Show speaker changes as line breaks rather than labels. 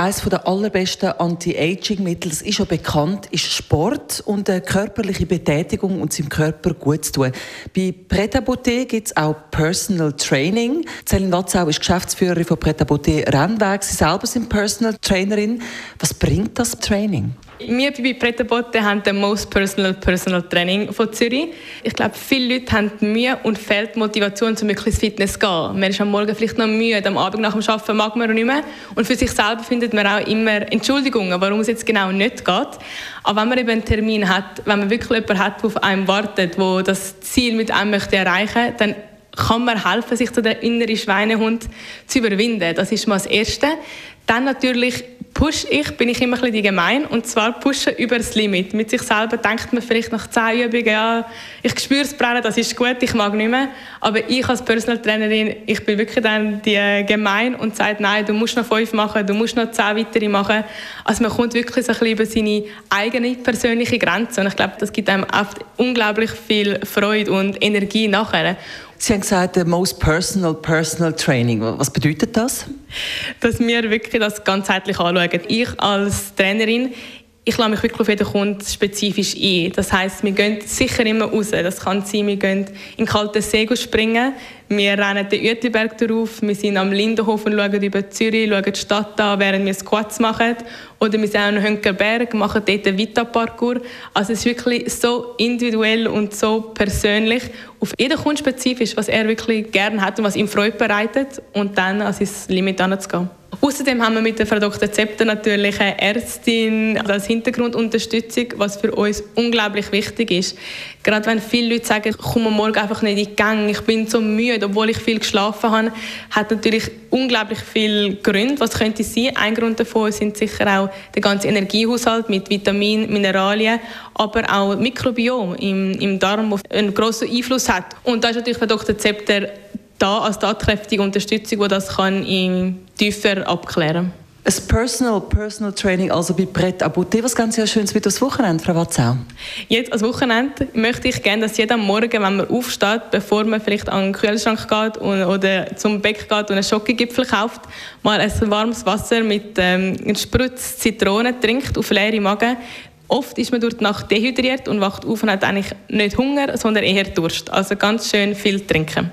eines der allerbesten Anti-Aging-Mittel, das ist ja bekannt, ist Sport und eine körperliche Betätigung und seinem Körper gut zu tun. Bei Pret gibt es auch Personal Training. Céline Watzau ist Geschäftsführerin von Pret Rennweg. Sie selber sind Personal Trainerin. Was bringt das Training?
Wir bei Pret haben den Most Personal Personal Training von Zürich. Ich glaube, viele Leute haben Mühe und fehlt Motivation, um wirklich ins Fitness zu gehen. Man ist am Morgen vielleicht noch müde, am Abend nach dem Arbeiten mag man nicht mehr. Und für sich selber findet man auch immer Entschuldigungen, warum es jetzt genau nicht geht. Aber wenn man eben einen Termin hat, wenn man wirklich jemanden hat, der auf einem wartet, der das Ziel mit einem möchte erreichen, dann kann man helfen, sich zu der inneren Schweinehund zu überwinden. Das ist mal das Erste. Dann natürlich push ich, bin ich immer ein bisschen gemein und zwar pushen über das Limit. Mit sich selber denkt man vielleicht nach zehn Übungen, ja, ich spüre es brennen, das ist gut, ich mag nicht mehr. Aber ich als Personal Trainerin, ich bin wirklich dann die gemein und sage, nein, du musst noch fünf machen, du musst noch zehn weitere machen. Also man kommt wirklich so ein bisschen über seine eigene persönliche Grenze und ich glaube, das gibt einem oft unglaublich viel Freude und Energie nachher.
Sie haben gesagt, the most personal personal training. Was bedeutet das?
Dass wir wirklich das ganzheitlich anschauen. Ich als Trainerin, ich lasse mich wirklich auf jeden Kunden spezifisch ein. Das heißt, wir gehen sicher immer raus. Das kann sein, wir gehen in kalten See springen, wir rennen den Uetliberg drauf, wir sind am Lindenhof und schauen über Zürich, schauen die Stadt an, während wir Squats machen. Oder wir sind auch am Hönkerberg, machen dort einen Vita-Parcours. Also es ist wirklich so individuell und so persönlich. Auf jeden Kunden spezifisch, was er wirklich gerne hat und was ihm Freude bereitet. Und dann an sein Limit anzugehen. Außerdem haben wir mit der Frau Dr. Zepter natürlich eine Ärztin als Hintergrundunterstützung, was für uns unglaublich wichtig ist. Gerade wenn viele Leute sagen, ich komme morgen einfach nicht in die Gang, ich bin so müde, obwohl ich viel geschlafen habe, hat natürlich unglaublich viele Gründe. Was könnte sein? Ein Grund davon sind sicher auch der ganze Energiehaushalt mit Vitaminen, Mineralien, aber auch Mikrobiom im, im Darm, das einen grossen Einfluss hat. Und da ist natürlich Frau Dr. Zepter da als tatkräftige Unterstützung, die das kann im tiefer abklären
ein Personal, Personal Training, also bei Brett Abouté. Was ganz sehr Schönes wird das Wochenende, Frau Watzau?
Jetzt als Wochenende möchte ich gerne, dass jeder Morgen, wenn man aufsteht, bevor man vielleicht an den Kühlschrank geht oder zum Bäck geht und einen Schokogipfel kauft, mal ein warmes Wasser mit ähm, einem Sprutz Zitrone trinkt auf leere Magen. Oft ist man durch die Nacht dehydriert und wacht auf und hat eigentlich nicht Hunger, sondern eher Durst. Also ganz schön viel trinken.